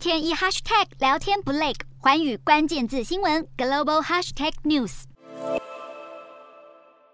天一 hashtag 聊天不累，环宇关键字新闻 global hashtag news。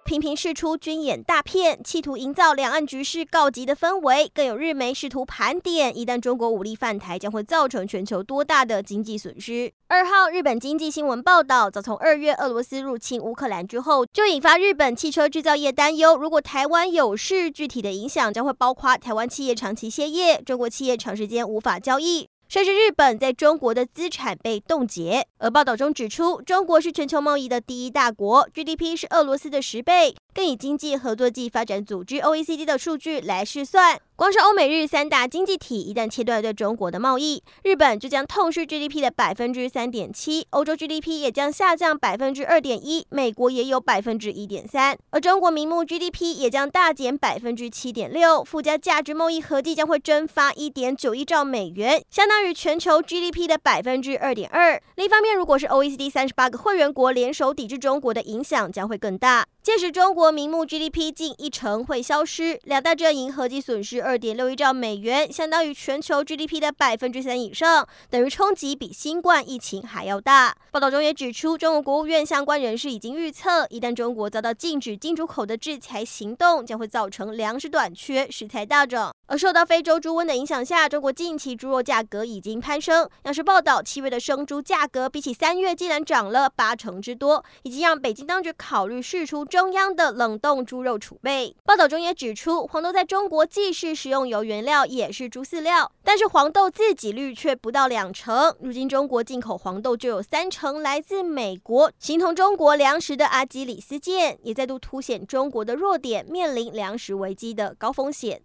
频频释出军演大片，企图营造两岸局势告急的氛围。更有日媒试图盘点，一旦中国武力犯台，将会造成全球多大的经济损失。二号，日本经济新闻报道，早从二月俄罗斯入侵乌克兰之后，就引发日本汽车制造业担忧，如果台湾有事，具体的影响将会包括台湾企业长期歇业，中国企业长时间无法交易。甚至日本在中国的资产被冻结，而报道中指出，中国是全球贸易的第一大国，GDP 是俄罗斯的十倍，更以经济合作暨发展组织 OECD 的数据来试算。光是欧美日三大经济体一旦切断对中国的贸易，日本就将痛失 GDP 的百分之三点七，欧洲 GDP 也将下降百分之二点一，美国也有百分之一点三，而中国名目 GDP 也将大减百分之七点六，附加价值贸易合计将会蒸发一点九亿兆美元，相当当于全球 GDP 的百分之二点二。另一方面，如果是 OECD 三十八个会员国联手抵制中国的影响将会更大。届时，中国名目 GDP 近一成会消失，两大阵营合计损失二点六亿兆美元，相当于全球 GDP 的百分之三以上，等于冲击比新冠疫情还要大。报道中也指出，中国国务院相关人士已经预测，一旦中国遭到禁止进出口的制裁行动，将会造成粮食短缺、食材大涨。而受到非洲猪瘟的影响下，中国近期猪肉价格已经攀升。央视报道，七月的生猪价格比起三月竟然涨了八成之多，已经让北京当局考虑释出中央的冷冻猪肉储备。报道中也指出，黄豆在中国既是食用油原料，也是猪饲料，但是黄豆自给率却不到两成。如今中国进口黄豆就有三成来自美国，形同中国粮食的阿基里斯腱，也再度凸显中国的弱点，面临粮食危机的高风险。